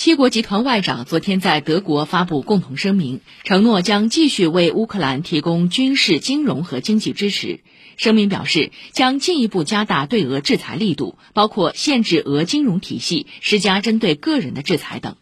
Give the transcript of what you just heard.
七国集团外长昨天在德国发布共同声明承诺将继续为乌克兰提供军事金融和经济支持。声明表示将进一步加大对俄制裁力度包括限制俄金融体系施加针对个人的制裁等。